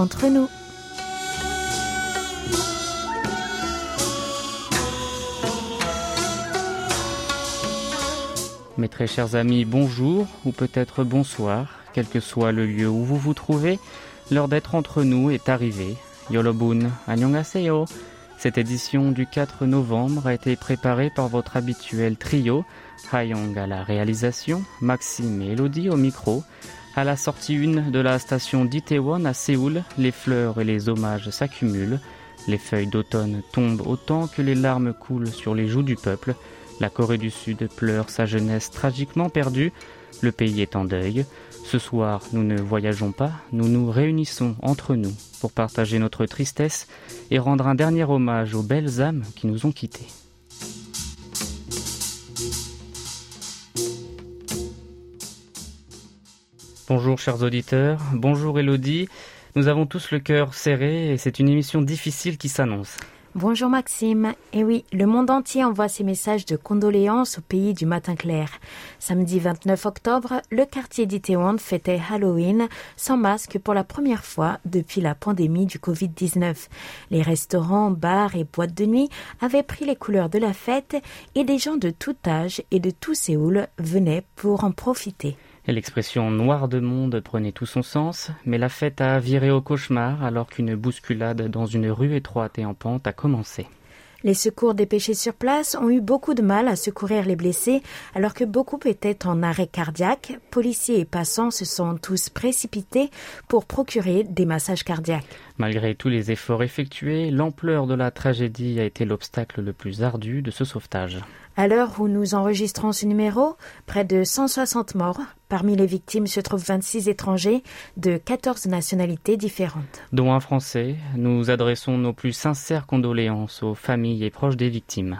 entre nous. Mes très chers amis, bonjour ou peut-être bonsoir, quel que soit le lieu où vous vous trouvez, l'heure d'être entre nous est arrivée. Yolobun, annyeonghaseyo. Cette édition du 4 novembre a été préparée par votre habituel trio, Hayong à la réalisation, Maxime et Elodie au micro. À la sortie une de la station d'Itaewon à Séoul, les fleurs et les hommages s'accumulent. Les feuilles d'automne tombent autant que les larmes coulent sur les joues du peuple. La Corée du Sud pleure sa jeunesse tragiquement perdue. Le pays est en deuil. Ce soir, nous ne voyageons pas, nous nous réunissons entre nous pour partager notre tristesse et rendre un dernier hommage aux belles âmes qui nous ont quittés. Bonjour chers auditeurs, bonjour Elodie. Nous avons tous le cœur serré et c'est une émission difficile qui s'annonce. Bonjour Maxime. Et oui, le monde entier envoie ses messages de condoléances au pays du matin clair. Samedi 29 octobre, le quartier d'Itaewon fêtait Halloween sans masque pour la première fois depuis la pandémie du Covid-19. Les restaurants, bars et boîtes de nuit avaient pris les couleurs de la fête et des gens de tout âge et de tout Séoul venaient pour en profiter. L'expression noir de monde prenait tout son sens, mais la fête a viré au cauchemar alors qu'une bousculade dans une rue étroite et en pente a commencé. Les secours dépêchés sur place ont eu beaucoup de mal à secourir les blessés alors que beaucoup étaient en arrêt cardiaque. Policiers et passants se sont tous précipités pour procurer des massages cardiaques. Malgré tous les efforts effectués, l'ampleur de la tragédie a été l'obstacle le plus ardu de ce sauvetage. À l'heure où nous enregistrons ce numéro, près de 160 morts. Parmi les victimes se trouvent 26 étrangers de 14 nationalités différentes. Dont un Français, nous adressons nos plus sincères condoléances aux familles et proches des victimes.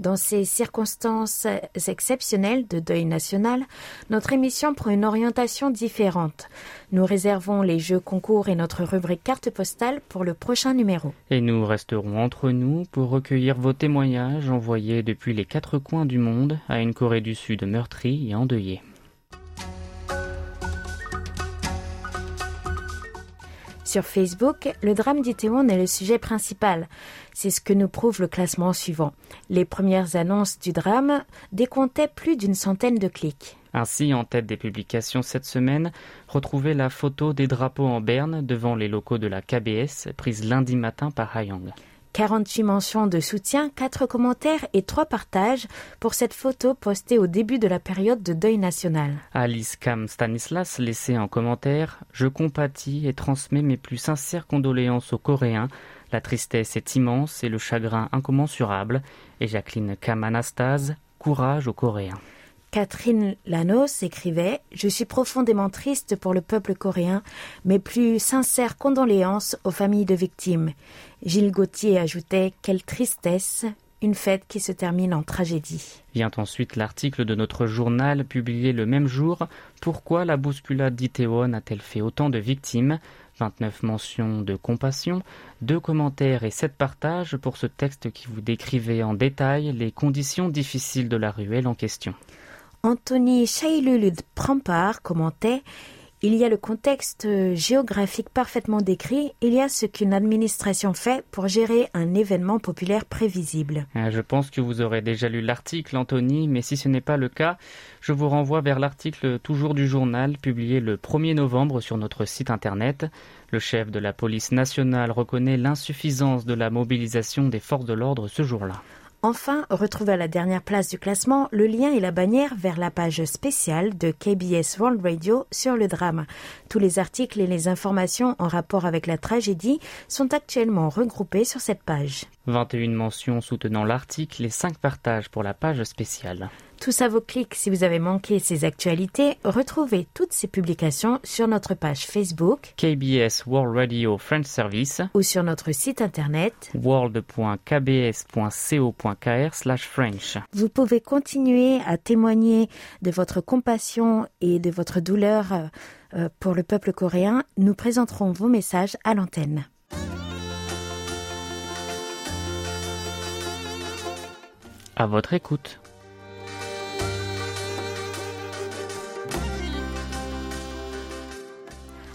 Dans ces circonstances exceptionnelles de deuil national, notre émission prend une orientation différente. Nous réservons les jeux concours et notre rubrique carte postale pour le prochain numéro. Et nous resterons entre nous pour recueillir vos témoignages envoyés depuis les quatre coins du monde à une Corée du Sud meurtrie et endeuillée. Sur Facebook, le drame d'Itéon est le sujet principal. C'est ce que nous prouve le classement suivant. Les premières annonces du drame décomptaient plus d'une centaine de clics. Ainsi, en tête des publications cette semaine, retrouvez la photo des drapeaux en berne devant les locaux de la KBS prise lundi matin par Hayang. 48 mentions de soutien, 4 commentaires et 3 partages pour cette photo postée au début de la période de deuil national. Alice Kam Stanislas laissait en commentaire Je compatis et transmets mes plus sincères condoléances aux Coréens. La tristesse est immense et le chagrin incommensurable. Et Jacqueline Kam Anastase Courage aux Coréens. Catherine Lanos écrivait Je suis profondément triste pour le peuple coréen, mes plus sincères condoléances aux familles de victimes. Gilles Gauthier ajoutait Quelle tristesse, une fête qui se termine en tragédie. Vient ensuite l'article de notre journal publié le même jour Pourquoi la bousculade d'Itéon a-t-elle fait autant de victimes? 29 mentions de compassion, deux commentaires et sept partages pour ce texte qui vous décrivait en détail les conditions difficiles de la ruelle en question. Anthony Shailulud Prampar commentait il y a le contexte géographique parfaitement décrit, il y a ce qu'une administration fait pour gérer un événement populaire prévisible. Je pense que vous aurez déjà lu l'article, Anthony, mais si ce n'est pas le cas, je vous renvoie vers l'article toujours du journal publié le 1er novembre sur notre site internet. Le chef de la police nationale reconnaît l'insuffisance de la mobilisation des forces de l'ordre ce jour-là. Enfin, retrouvez à la dernière place du classement le lien et la bannière vers la page spéciale de KBS World Radio sur le drame. Tous les articles et les informations en rapport avec la tragédie sont actuellement regroupés sur cette page. 21 mentions soutenant l'article et 5 partages pour la page spéciale. Tous à vos clics si vous avez manqué ces actualités. Retrouvez toutes ces publications sur notre page Facebook KBS World Radio French Service ou sur notre site internet world.kbs.co.kr/french. Vous pouvez continuer à témoigner de votre compassion et de votre douleur euh, pour le peuple coréen. Nous présenterons vos messages à l'antenne. À votre écoute.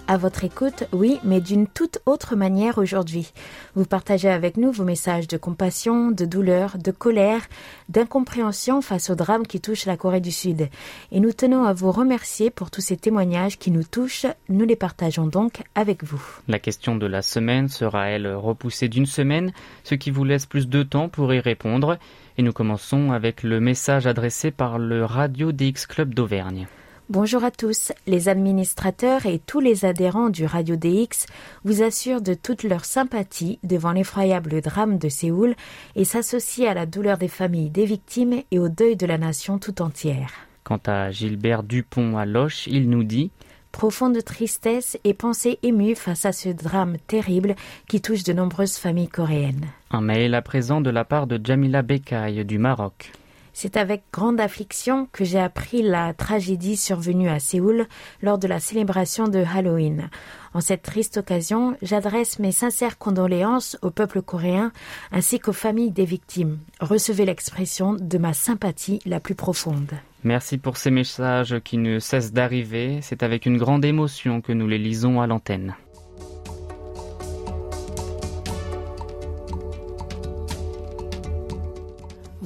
À votre écoute, oui, mais d'une toute autre manière aujourd'hui. Vous partagez avec nous vos messages de compassion, de douleur, de colère, d'incompréhension face au drame qui touche la Corée du Sud. Et nous tenons à vous remercier pour tous ces témoignages qui nous touchent. Nous les partageons donc avec vous. La question de la semaine sera, elle, repoussée d'une semaine, ce qui vous laisse plus de temps pour y répondre. Et nous commençons avec le message adressé par le Radio DX Club d'Auvergne. Bonjour à tous. Les administrateurs et tous les adhérents du Radio DX vous assurent de toute leur sympathie devant l'effroyable drame de Séoul et s'associent à la douleur des familles des victimes et au deuil de la nation tout entière. Quant à Gilbert Dupont à Loche, il nous dit Profonde tristesse et pensée émue face à ce drame terrible qui touche de nombreuses familles coréennes. Un mail à présent de la part de Jamila Bekaï du Maroc. C'est avec grande affliction que j'ai appris la tragédie survenue à Séoul lors de la célébration de Halloween. En cette triste occasion, j'adresse mes sincères condoléances au peuple coréen ainsi qu'aux familles des victimes. Recevez l'expression de ma sympathie la plus profonde. Merci pour ces messages qui ne cessent d'arriver. C'est avec une grande émotion que nous les lisons à l'antenne.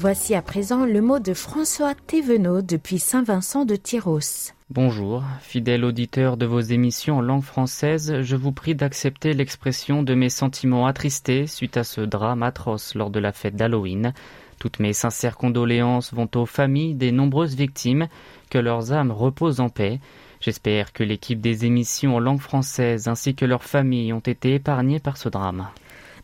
Voici à présent le mot de François Thévenot depuis Saint-Vincent de Tyros. Bonjour, fidèle auditeur de vos émissions en langue française, je vous prie d'accepter l'expression de mes sentiments attristés suite à ce drame atroce lors de la fête d'Halloween. Toutes mes sincères condoléances vont aux familles des nombreuses victimes, que leurs âmes reposent en paix. J'espère que l'équipe des émissions en langue française ainsi que leurs familles ont été épargnées par ce drame.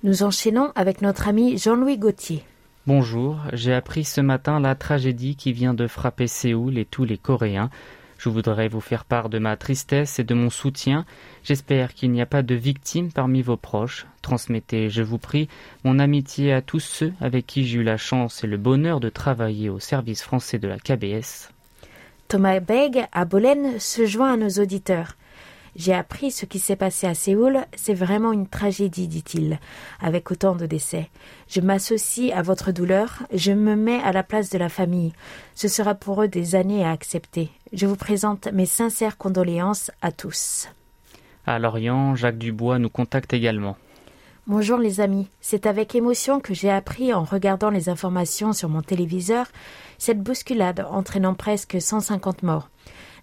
Nous enchaînons avec notre ami Jean-Louis Gauthier. Bonjour, j'ai appris ce matin la tragédie qui vient de frapper Séoul et tous les Coréens. Je voudrais vous faire part de ma tristesse et de mon soutien. J'espère qu'il n'y a pas de victimes parmi vos proches. Transmettez, je vous prie, mon amitié à tous ceux avec qui j'ai eu la chance et le bonheur de travailler au service français de la KBS. Thomas Beg à Bolène se joint à nos auditeurs. J'ai appris ce qui s'est passé à Séoul, c'est vraiment une tragédie, dit-il, avec autant de décès. Je m'associe à votre douleur, je me mets à la place de la famille. Ce sera pour eux des années à accepter. Je vous présente mes sincères condoléances à tous. À Lorient, Jacques Dubois nous contacte également. Bonjour les amis, c'est avec émotion que j'ai appris en regardant les informations sur mon téléviseur cette bousculade entraînant presque 150 morts.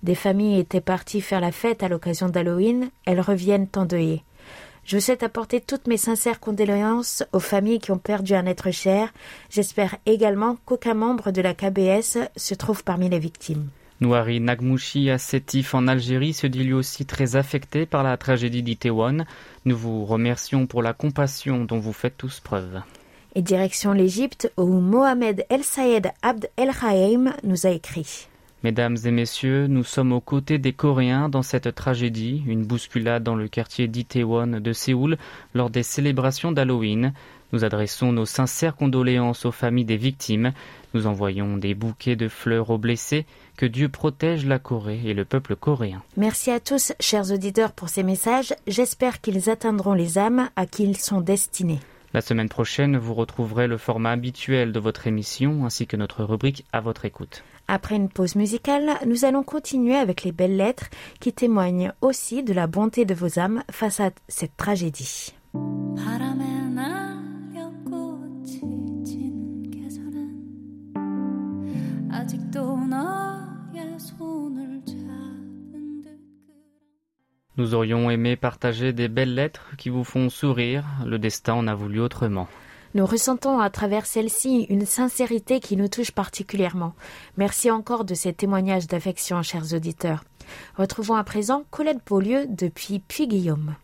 Des familles étaient parties faire la fête à l'occasion d'Halloween, elles reviennent endeuillées. Je souhaite apporter toutes mes sincères condoléances aux familles qui ont perdu un être cher. J'espère également qu'aucun membre de la KBS se trouve parmi les victimes. Nouari Nagmouchi à Sétif en Algérie se dit lui aussi très affecté par la tragédie d'Itaewon. Nous vous remercions pour la compassion dont vous faites tous preuve. Et direction l'Égypte où Mohamed El Sayed Abd El nous a écrit. Mesdames et messieurs, nous sommes aux côtés des Coréens dans cette tragédie, une bousculade dans le quartier d'Itaewon de Séoul lors des célébrations d'Halloween. Nous adressons nos sincères condoléances aux familles des victimes. Nous envoyons des bouquets de fleurs aux blessés. Que Dieu protège la Corée et le peuple coréen. Merci à tous, chers auditeurs, pour ces messages. J'espère qu'ils atteindront les âmes à qui ils sont destinés. La semaine prochaine, vous retrouverez le format habituel de votre émission ainsi que notre rubrique à votre écoute. Après une pause musicale, nous allons continuer avec les belles lettres qui témoignent aussi de la bonté de vos âmes face à cette tragédie. Nous aurions aimé partager des belles lettres qui vous font sourire. Le destin en a voulu autrement. Nous ressentons à travers celle-ci une sincérité qui nous touche particulièrement. Merci encore de ces témoignages d'affection, chers auditeurs. Retrouvons à présent Colette Beaulieu depuis Puy-Guillaume.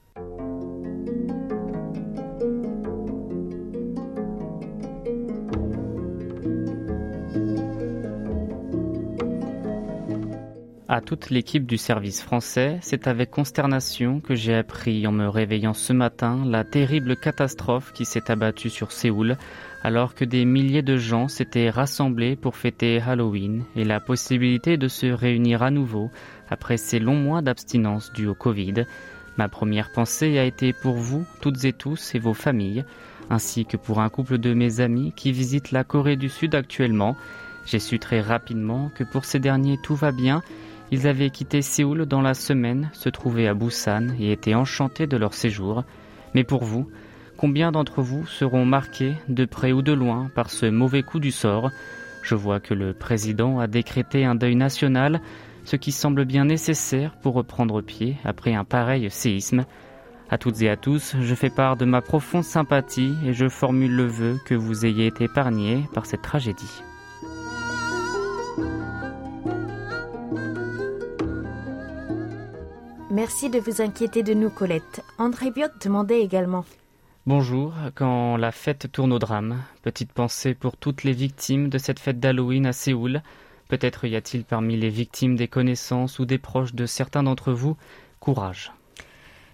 À toute l'équipe du service français, c'est avec consternation que j'ai appris en me réveillant ce matin la terrible catastrophe qui s'est abattue sur Séoul alors que des milliers de gens s'étaient rassemblés pour fêter Halloween et la possibilité de se réunir à nouveau après ces longs mois d'abstinence dus au Covid. Ma première pensée a été pour vous, toutes et tous, et vos familles, ainsi que pour un couple de mes amis qui visitent la Corée du Sud actuellement. J'ai su très rapidement que pour ces derniers tout va bien Ils avaient quitté Séoul dans la semaine, se trouvaient à Busan et étaient enchantés de leur séjour. Mais pour vous, combien d'entre vous seront marqués, de près ou de loin, par ce mauvais coup du sort? Je vois que le président a décrété un deuil national, ce qui semble bien nécessaire pour reprendre pied après un pareil séisme. À toutes et à tous, je fais part de ma profonde sympathie et je formule le vœu que vous ayez été épargnés par cette tragédie. Merci de vous inquiéter de nous, Colette. André Biot demandait également. Bonjour, quand la fête tourne au drame, petite pensée pour toutes les victimes de cette fête d'Halloween à Séoul. Peut-être y a-t-il parmi les victimes des connaissances ou des proches de certains d'entre vous. Courage.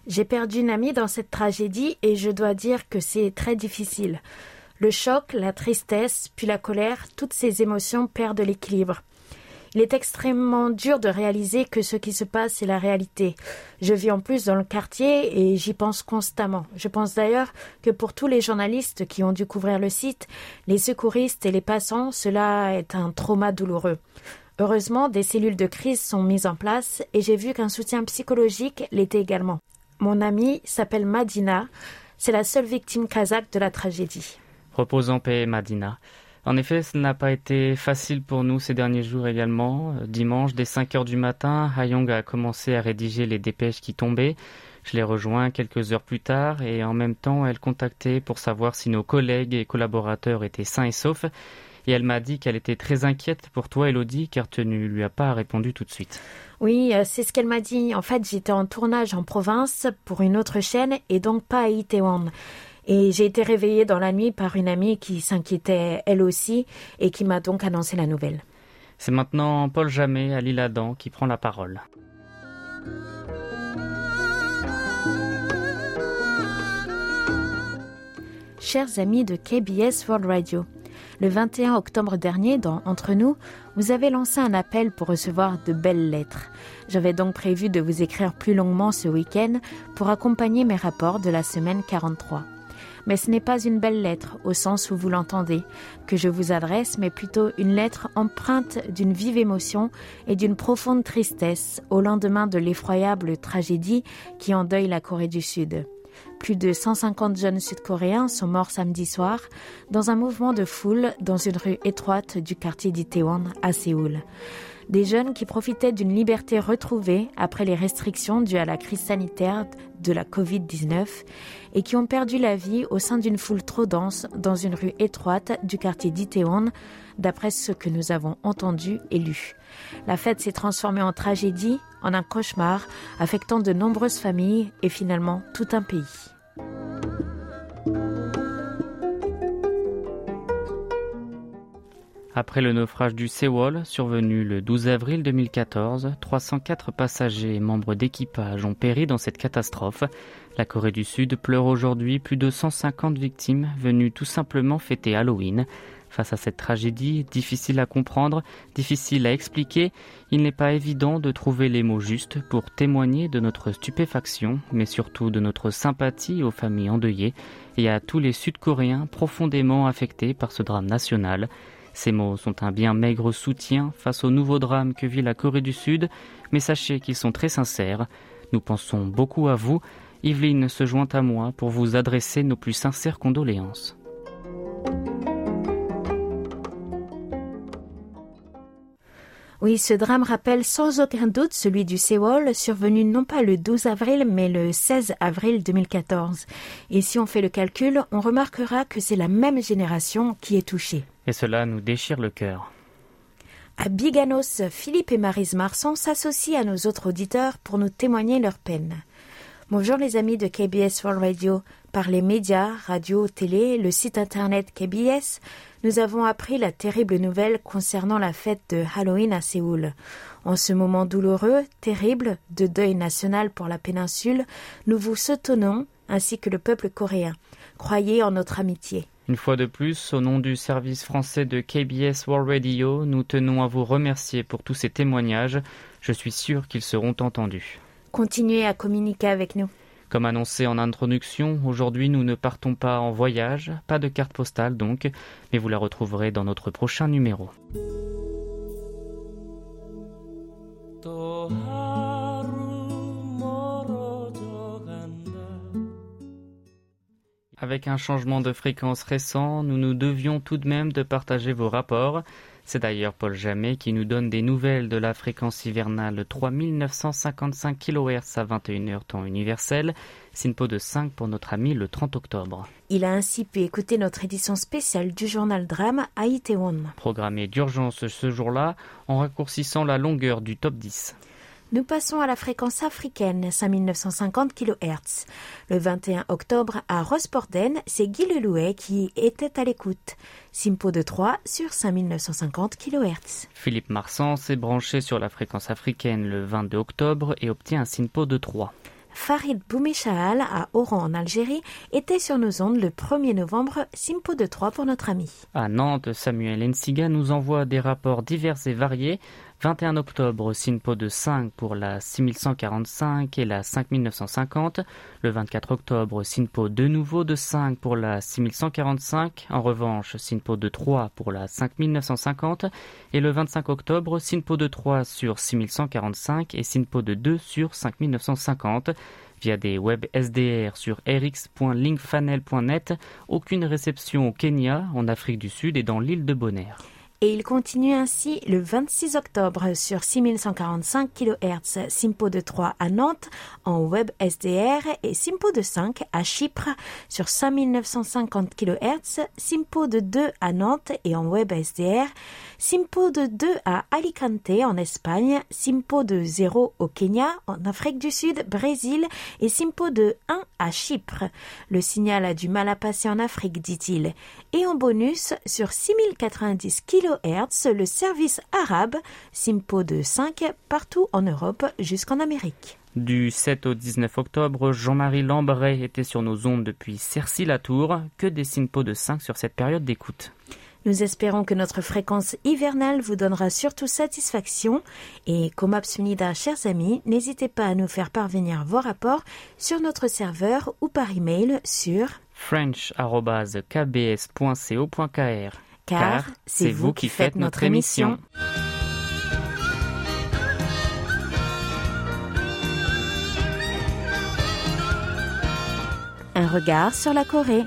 J'ai perdu une amie dans cette tragédie et je dois dire que c'est très difficile. Le choc, la tristesse, puis la colère, toutes ces émotions perdent l'équilibre. Il est extrêmement dur de réaliser que ce qui se passe est la réalité. Je vis en plus dans le quartier et j'y pense constamment. Je pense d'ailleurs que pour tous les journalistes qui ont dû couvrir le site, les secouristes et les passants, cela est un trauma douloureux. Heureusement, des cellules de crise sont mises en place et j'ai vu qu'un soutien psychologique l'était également. Mon amie s'appelle Madina. C'est la seule victime kazakh de la tragédie. Repose en paix, Madina. En effet, ce n'a pas été facile pour nous ces derniers jours également. Euh, dimanche, dès 5 heures du matin, Hayong a commencé à rédiger les dépêches qui tombaient. Je l'ai rejoint quelques heures plus tard et en même temps, elle contactait pour savoir si nos collègues et collaborateurs étaient sains et saufs. Et elle m'a dit qu'elle était très inquiète pour toi, Elodie, car tu ne lui as pas répondu tout de suite. Oui, euh, c'est ce qu'elle m'a dit. En fait, j'étais en tournage en province pour une autre chaîne et donc pas à Itaewon. Et j'ai été réveillée dans la nuit par une amie qui s'inquiétait elle aussi et qui m'a donc annoncé la nouvelle. C'est maintenant Paul Jamet à l'Île-Adam qui prend la parole. Chers amis de KBS World Radio, le 21 octobre dernier, dans Entre nous, vous avez lancé un appel pour recevoir de belles lettres. J'avais donc prévu de vous écrire plus longuement ce week-end pour accompagner mes rapports de la semaine 43 mais ce n'est pas une belle lettre au sens où vous l'entendez que je vous adresse, mais plutôt une lettre empreinte d'une vive émotion et d'une profonde tristesse au lendemain de l'effroyable tragédie qui endeuille la Corée du Sud. Plus de 150 jeunes sud-coréens sont morts samedi soir dans un mouvement de foule dans une rue étroite du quartier d'Itaewon à Séoul des jeunes qui profitaient d'une liberté retrouvée après les restrictions dues à la crise sanitaire de la Covid-19 et qui ont perdu la vie au sein d'une foule trop dense dans une rue étroite du quartier d'Itaewon, d'après ce que nous avons entendu et lu. La fête s'est transformée en tragédie, en un cauchemar, affectant de nombreuses familles et finalement tout un pays. Après le naufrage du Sewol, survenu le 12 avril 2014, 304 passagers et membres d'équipage ont péri dans cette catastrophe. La Corée du Sud pleure aujourd'hui plus de 150 victimes venues tout simplement fêter Halloween. Face à cette tragédie, difficile à comprendre, difficile à expliquer, il n'est pas évident de trouver les mots justes pour témoigner de notre stupéfaction, mais surtout de notre sympathie aux familles endeuillées et à tous les Sud-Coréens profondément affectés par ce drame national. Ces mots sont un bien maigre soutien face au nouveau drame que vit la Corée du Sud, mais sachez qu'ils sont très sincères. Nous pensons beaucoup à vous. Yveline se joint à moi pour vous adresser nos plus sincères condoléances. Oui, ce drame rappelle sans aucun doute celui du Sewol, survenu non pas le 12 avril, mais le 16 avril 2014. Et si on fait le calcul, on remarquera que c'est la même génération qui est touchée. Et cela nous déchire le cœur. À Biganos, Philippe et Marise Marsan s'associent à nos autres auditeurs pour nous témoigner leur peine. Bonjour les amis de KBS World Radio. Par les médias, radio, télé, le site internet KBS, nous avons appris la terrible nouvelle concernant la fête de Halloween à Séoul. En ce moment douloureux, terrible, de deuil national pour la péninsule, nous vous soutenons, ainsi que le peuple coréen. Croyez en notre amitié. Une fois de plus, au nom du service français de KBS World Radio, nous tenons à vous remercier pour tous ces témoignages. Je suis sûr qu'ils seront entendus. Continuez à communiquer avec nous. Comme annoncé en introduction, aujourd'hui nous ne partons pas en voyage, pas de carte postale donc, mais vous la retrouverez dans notre prochain numéro. Avec un changement de fréquence récent, nous nous devions tout de même de partager vos rapports. C'est d'ailleurs Paul Jamet qui nous donne des nouvelles de la fréquence hivernale 3955 kHz à 21h temps universel, SINPO de 5 pour notre ami le 30 octobre. Il a ainsi pu écouter notre édition spéciale du journal Drame à Itaewon. Programmé d'urgence ce jour-là en raccourcissant la longueur du top 10. Nous passons à la fréquence africaine, 5950 kHz. Le 21 octobre, à Rosporden, c'est Guy Lelouet qui était à l'écoute. Simpo de 3 sur 5950 kHz. Philippe Marsan s'est branché sur la fréquence africaine le 22 octobre et obtient un Simpo de 3. Farid Boumechahal à Oran en Algérie était sur nos ondes le 1er novembre, Simpo de 3 pour notre ami. À Nantes, Samuel Ensiga nous envoie des rapports divers et variés 21 octobre, SINPO de 5 pour la 6145 et la 5950. Le 24 octobre, SINPO de nouveau de 5 pour la 6145. En revanche, SINPO de 3 pour la 5950. Et le 25 octobre, SINPO de 3 sur 6145 et SINPO de 2 sur 5950 via des web SDR sur rx.linkfanel.net. Aucune réception au Kenya, en Afrique du Sud et dans l'île de Bonaire et il continue ainsi le 26 octobre sur 6145 kHz Simpo de 3 à Nantes en web SDR et Simpo de 5 à Chypre sur 5950 kHz Simpo de 2 à Nantes et en web SDR Simpo de 2 à Alicante en Espagne, Simpo de 0 au Kenya, en Afrique du Sud, Brésil et Simpo de 1 à Chypre. Le signal a du mal à passer en Afrique, dit-il. Et en bonus, sur 6090 kHz, le service arabe, Simpo de 5 partout en Europe jusqu'en Amérique. Du 7 au 19 octobre, Jean-Marie Lambray était sur nos ondes depuis Cercy-la-Tour. Que des Simpo de 5 sur cette période d'écoute. Nous espérons que notre fréquence hivernale vous donnera surtout satisfaction et comme Absunida, chers amis, n'hésitez pas à nous faire parvenir vos rapports sur notre serveur ou par email sur french.kbs.co.kr car c'est vous qui faites notre émission. Un regard sur la Corée.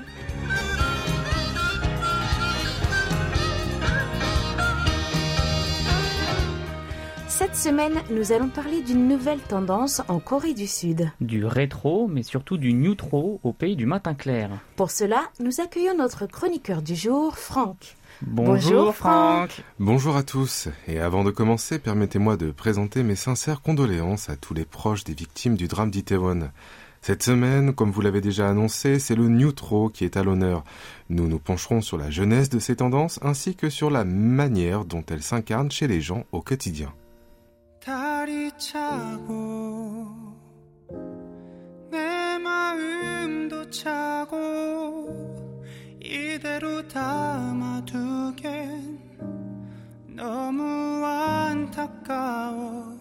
Cette semaine, nous allons parler d'une nouvelle tendance en Corée du Sud. Du rétro, mais surtout du neutro au pays du matin clair. Pour cela, nous accueillons notre chroniqueur du jour, Franck. Bonjour, Franck. Bonjour à tous. Et avant de commencer, permettez-moi de présenter mes sincères condoléances à tous les proches des victimes du drame d'Itaewon. Cette semaine, comme vous l'avez déjà annoncé, c'est le neutro qui est à l'honneur. Nous nous pencherons sur la jeunesse de ces tendances ainsi que sur la manière dont elles s'incarnent chez les gens au quotidien 달이 차고 내 마음도 차고 이대로 담아두겐 너무 안타까워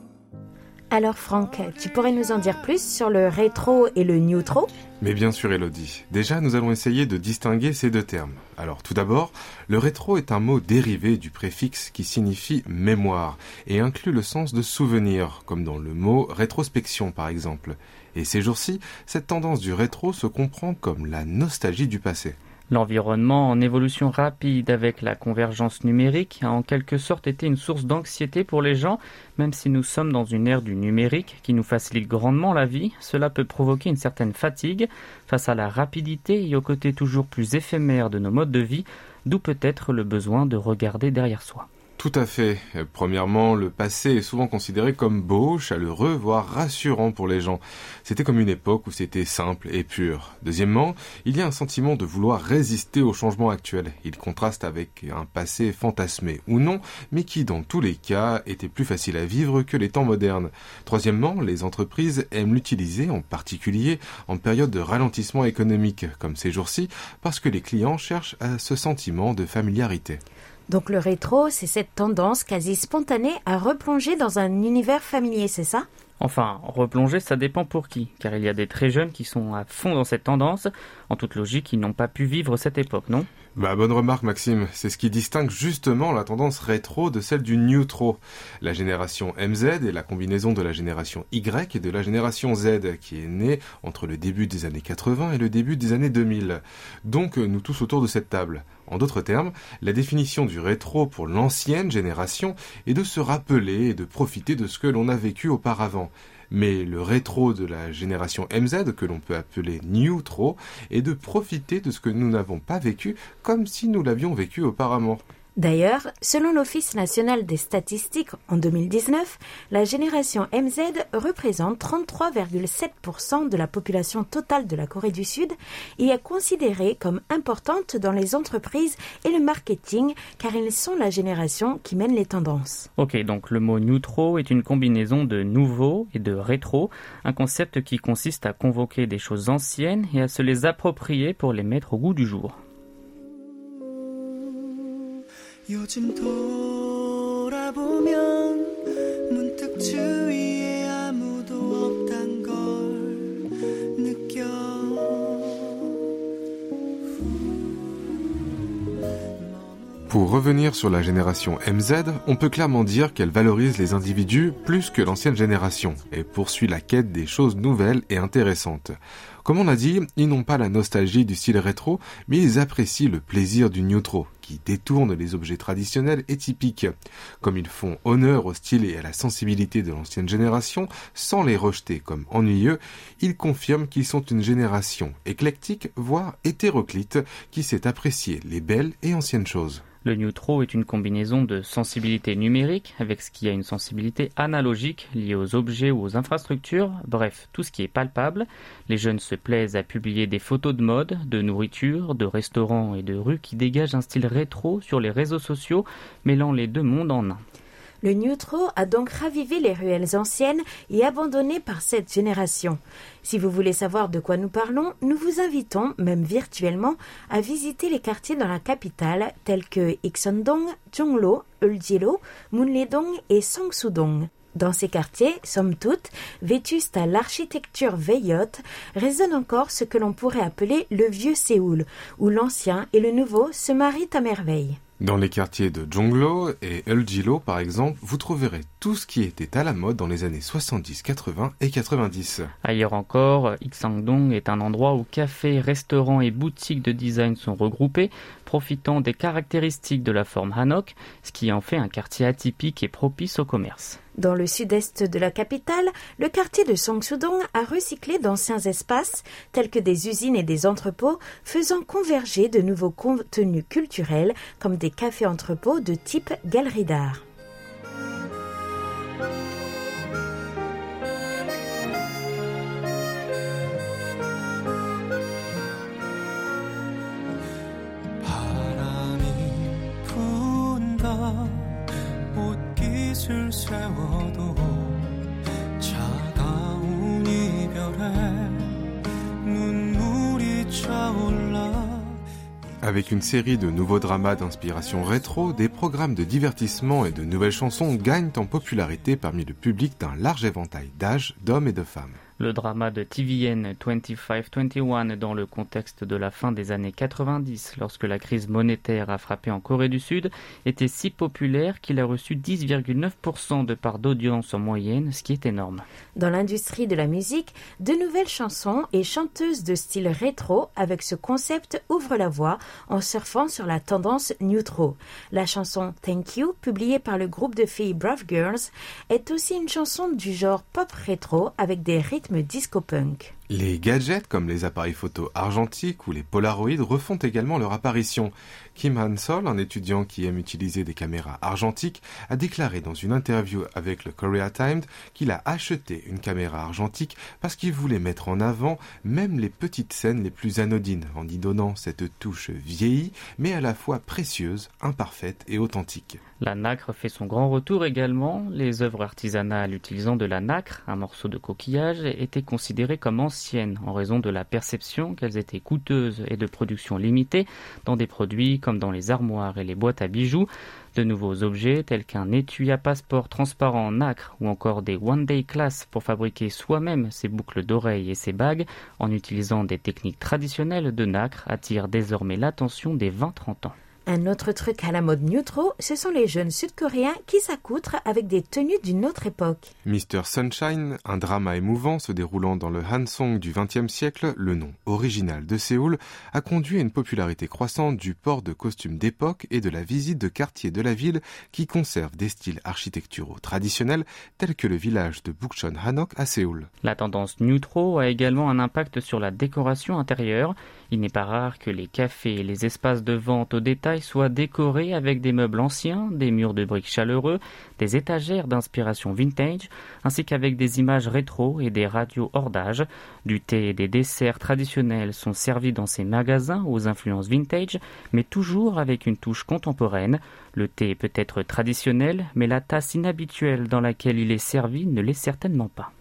Alors Franck, tu pourrais nous en dire plus sur le rétro et le neutro Mais bien sûr Elodie. Déjà, nous allons essayer de distinguer ces deux termes. Alors tout d'abord, le rétro est un mot dérivé du préfixe qui signifie mémoire et inclut le sens de souvenir, comme dans le mot rétrospection par exemple. Et ces jours-ci, cette tendance du rétro se comprend comme la nostalgie du passé. L'environnement en évolution rapide avec la convergence numérique a en quelque sorte été une source d'anxiété pour les gens, même si nous sommes dans une ère du numérique qui nous facilite grandement la vie, cela peut provoquer une certaine fatigue face à la rapidité et au côté toujours plus éphémère de nos modes de vie, d'où peut être le besoin de regarder derrière soi. Tout à fait. Premièrement, le passé est souvent considéré comme beau, chaleureux, voire rassurant pour les gens. C'était comme une époque où c'était simple et pur. Deuxièmement, il y a un sentiment de vouloir résister au changement actuel. Il contraste avec un passé fantasmé ou non, mais qui dans tous les cas était plus facile à vivre que les temps modernes. Troisièmement, les entreprises aiment l'utiliser, en particulier en période de ralentissement économique, comme ces jours-ci, parce que les clients cherchent à ce sentiment de familiarité. Donc le rétro, c'est cette tendance quasi spontanée à replonger dans un univers familier, c'est ça? Enfin, replonger, ça dépend pour qui, car il y a des très jeunes qui sont à fond dans cette tendance. En toute logique, ils n'ont pas pu vivre cette époque, non? Bah bonne remarque Maxime, c'est ce qui distingue justement la tendance rétro de celle du neutro. La génération MZ est la combinaison de la génération Y et de la génération Z, qui est née entre le début des années 80 et le début des années 2000. Donc nous tous autour de cette table. En d'autres termes, la définition du rétro pour l'ancienne génération est de se rappeler et de profiter de ce que l'on a vécu auparavant. Mais le rétro de la génération MZ, que l'on peut appeler Newtro, est de profiter de ce que nous n'avons pas vécu comme si nous l'avions vécu auparavant. D'ailleurs, selon l'Office national des statistiques en 2019, la génération MZ représente 33,7% de la population totale de la Corée du Sud et est considérée comme importante dans les entreprises et le marketing car ils sont la génération qui mène les tendances. Ok, donc le mot neutro est une combinaison de nouveau et de rétro, un concept qui consiste à convoquer des choses anciennes et à se les approprier pour les mettre au goût du jour. 요즘 돌아보면 문득 주위에 아무도 없단 걸 느껴 Pour revenir sur la génération MZ, on peut clairement dire qu'elle valorise les individus plus que l'ancienne génération et poursuit la quête des choses nouvelles et intéressantes. Comme on a dit, ils n'ont pas la nostalgie du style rétro, mais ils apprécient le plaisir du neutro, qui détourne les objets traditionnels et typiques. Comme ils font honneur au style et à la sensibilité de l'ancienne génération, sans les rejeter comme ennuyeux, ils confirment qu'ils sont une génération éclectique, voire hétéroclite, qui sait apprécier les belles et anciennes choses. Le neutro est une combinaison de sensibilité numérique avec ce qui a une sensibilité analogique liée aux objets ou aux infrastructures, bref, tout ce qui est palpable. Les jeunes se plaisent à publier des photos de mode, de nourriture, de restaurants et de rues qui dégagent un style sur les réseaux sociaux, mêlant les deux mondes en un. Le neutro a donc ravivé les ruelles anciennes et abandonnées par cette génération. Si vous voulez savoir de quoi nous parlons, nous vous invitons, même virtuellement, à visiter les quartiers dans la capitale tels que Iksondong, Jonglo, Uljilo, Munledong et Songsudong. Dans ces quartiers, somme toute, vétustes à l'architecture veillotte, résonne encore ce que l'on pourrait appeler le vieux Séoul, où l'ancien et le nouveau se marient à merveille. Dans les quartiers de Jonglo et Eljilo, par exemple, vous trouverez tout ce qui était à la mode dans les années 70, 80 et 90. Ailleurs encore, Iksangdong est un endroit où cafés, restaurants et boutiques de design sont regroupés, profitant des caractéristiques de la forme Hanok, ce qui en fait un quartier atypique et propice au commerce. Dans le sud-est de la capitale, le quartier de Songsudong a recyclé d'anciens espaces tels que des usines et des entrepôts, faisant converger de nouveaux contenus culturels comme des cafés-entrepôts de type galerie d'art. Avec une série de nouveaux dramas d'inspiration rétro, des programmes de divertissement et de nouvelles chansons gagnent en popularité parmi le public d'un large éventail d'âges, d'hommes et de femmes. Le drama de TVN 2521 dans le contexte de la fin des années 90, lorsque la crise monétaire a frappé en Corée du Sud, était si populaire qu'il a reçu 10,9% de part d'audience en moyenne, ce qui est énorme. Dans l'industrie de la musique, de nouvelles chansons et chanteuses de style rétro avec ce concept ouvrent la voie en surfant sur la tendance neutro. La chanson Thank You, publiée par le groupe de filles Brave Girls, est aussi une chanson du genre pop rétro avec des rythmes disco-punk. Les gadgets comme les appareils photo argentiques ou les polaroïdes refont également leur apparition. Kim Han-sol, un étudiant qui aime utiliser des caméras argentiques, a déclaré dans une interview avec le Korea Times qu'il a acheté une caméra argentique parce qu'il voulait mettre en avant même les petites scènes les plus anodines en y donnant cette touche vieillie mais à la fois précieuse, imparfaite et authentique. La nacre fait son grand retour également. Les œuvres artisanales utilisant de la nacre, un morceau de coquillage, étaient considérées comme en raison de la perception qu'elles étaient coûteuses et de production limitée dans des produits comme dans les armoires et les boîtes à bijoux. De nouveaux objets tels qu'un étui à passeport transparent en nacre ou encore des One Day Class pour fabriquer soi-même ses boucles d'oreilles et ses bagues en utilisant des techniques traditionnelles de nacre attirent désormais l'attention des 20-30 ans. Un autre truc à la mode neutro, ce sont les jeunes sud-coréens qui s'accoutrent avec des tenues d'une autre époque. Mr. Sunshine, un drama émouvant se déroulant dans le Hansong du XXe siècle, le nom original de Séoul, a conduit à une popularité croissante du port de costumes d'époque et de la visite de quartiers de la ville qui conservent des styles architecturaux traditionnels tels que le village de Bukchon Hanok à Séoul. La tendance neutro a également un impact sur la décoration intérieure. Il n'est pas rare que les cafés et les espaces de vente au détail soient décorés avec des meubles anciens, des murs de briques chaleureux, des étagères d'inspiration vintage, ainsi qu'avec des images rétro et des radios hors d'âge. Du thé et des desserts traditionnels sont servis dans ces magasins aux influences vintage, mais toujours avec une touche contemporaine. Le thé peut être traditionnel, mais la tasse inhabituelle dans laquelle il est servi ne l'est certainement pas.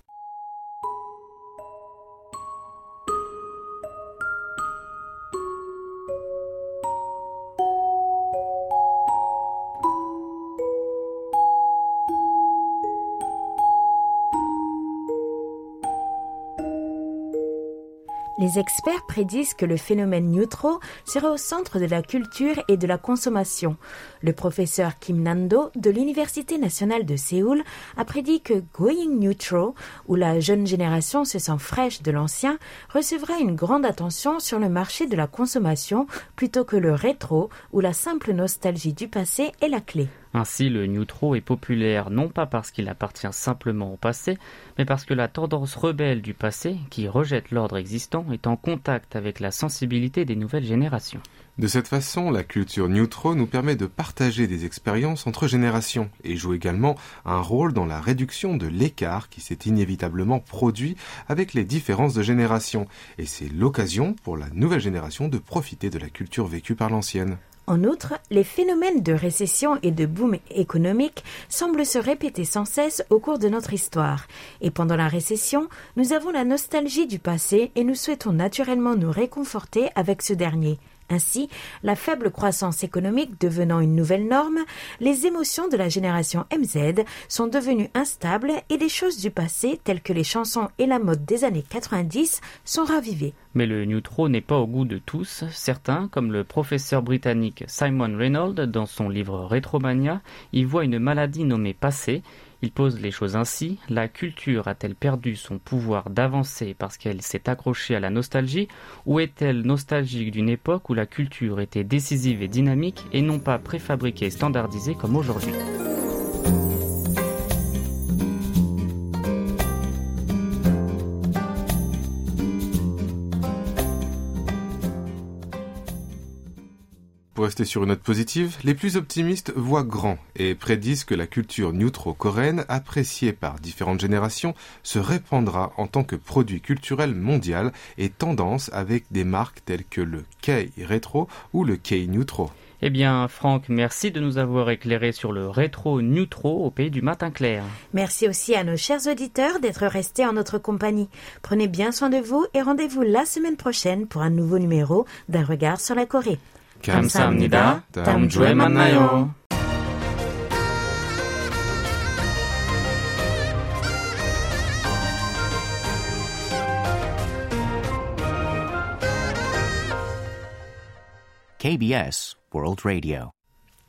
Les experts prédisent que le phénomène neutro sera au centre de la culture et de la consommation. Le professeur Kim Nando de l'Université nationale de Séoul a prédit que Going Neutral, où la jeune génération se sent fraîche de l'ancien, recevra une grande attention sur le marché de la consommation plutôt que le rétro, où la simple nostalgie du passé est la clé. Ainsi, le neutro est populaire non pas parce qu'il appartient simplement au passé, mais parce que la tendance rebelle du passé, qui rejette l'ordre existant, est en contact avec la sensibilité des nouvelles générations. De cette façon, la culture neutro nous permet de partager des expériences entre générations et joue également un rôle dans la réduction de l'écart qui s'est inévitablement produit avec les différences de génération. Et c'est l'occasion pour la nouvelle génération de profiter de la culture vécue par l'ancienne. En outre, les phénomènes de récession et de boom économique semblent se répéter sans cesse au cours de notre histoire. Et pendant la récession, nous avons la nostalgie du passé et nous souhaitons naturellement nous réconforter avec ce dernier. Ainsi, la faible croissance économique devenant une nouvelle norme, les émotions de la génération MZ sont devenues instables et des choses du passé telles que les chansons et la mode des années 90 sont ravivées. Mais le neutro n'est pas au goût de tous. Certains, comme le professeur britannique Simon Reynolds dans son livre Retromania, y voient une maladie nommée passé il pose les choses ainsi. La culture a-t-elle perdu son pouvoir d'avancer parce qu'elle s'est accrochée à la nostalgie? Ou est-elle nostalgique d'une époque où la culture était décisive et dynamique et non pas préfabriquée et standardisée comme aujourd'hui? Rester sur une note positive, les plus optimistes voient grand et prédisent que la culture neutro-coréenne, appréciée par différentes générations, se répandra en tant que produit culturel mondial et tendance avec des marques telles que le K-Retro ou le K-Neutro. Eh bien, Franck, merci de nous avoir éclairé sur le rétro neutro au pays du matin clair. Merci aussi à nos chers auditeurs d'être restés en notre compagnie. Prenez bien soin de vous et rendez-vous la semaine prochaine pour un nouveau numéro d'un regard sur la Corée. 감사합니다. 다음 주에 만나요. KBS World Radio.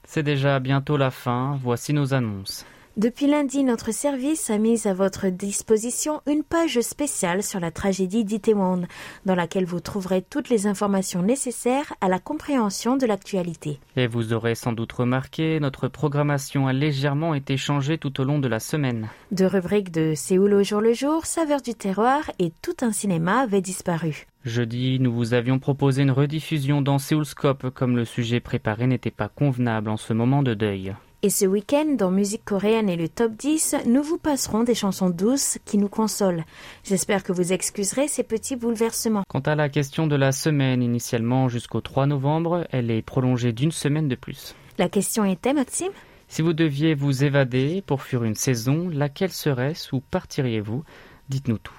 C'est déjà bientôt la fin, voici nos annonces. Depuis lundi, notre service a mis à votre disposition une page spéciale sur la tragédie d'Itaewon, dans laquelle vous trouverez toutes les informations nécessaires à la compréhension de l'actualité. Et vous aurez sans doute remarqué, notre programmation a légèrement été changée tout au long de la semaine. Deux rubriques de Séoul au jour le jour, Saveur du terroir et Tout un cinéma avaient disparu. Jeudi, nous vous avions proposé une rediffusion dans Séoulscope comme le sujet préparé n'était pas convenable en ce moment de deuil. Et ce week-end, dans Musique coréenne et le top 10, nous vous passerons des chansons douces qui nous consolent. J'espère que vous excuserez ces petits bouleversements. Quant à la question de la semaine, initialement jusqu'au 3 novembre, elle est prolongée d'une semaine de plus. La question était, Maxime? Si vous deviez vous évader pour fuir une saison, laquelle serait-ce ou partiriez-vous? Dites-nous tout.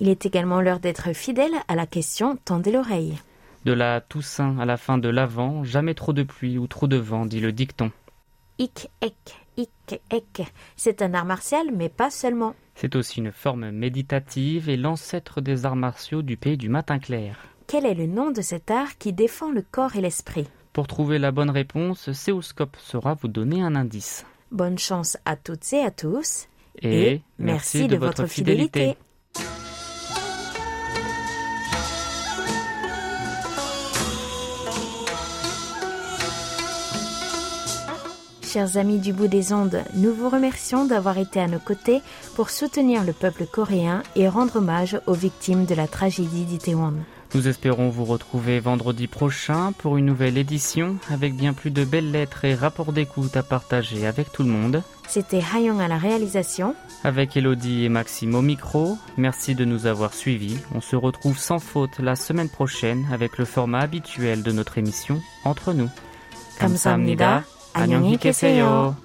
Il est également l'heure d'être fidèle à la question Tendez l'oreille. De la Toussaint à la fin de l'Avent, jamais trop de pluie ou trop de vent, dit le dicton. Ik, ek, ik, ek. C'est un art martial, mais pas seulement. C'est aussi une forme méditative et l'ancêtre des arts martiaux du pays du matin clair. Quel est le nom de cet art qui défend le corps et l'esprit? Pour trouver la bonne réponse, Céoscope saura vous donner un indice. Bonne chance à toutes et à tous. Et, merci, de, votre fidélité. Chers amis du bout des ondes, nous vous remercions d'avoir été à nos côtés pour soutenir le peuple coréen et rendre hommage aux victimes de la tragédie d'Itaewon. Nous espérons vous retrouver vendredi prochain pour une nouvelle édition avec bien plus de belles lettres et rapports d'écoute à partager avec tout le monde. C'était Hayong à la réalisation. Avec Elodie et Maxime au micro, merci de nous avoir suivis. On se retrouve sans faute la semaine prochaine avec le format habituel de notre émission Entre nous. 감사합니다. 안녕히 계세요.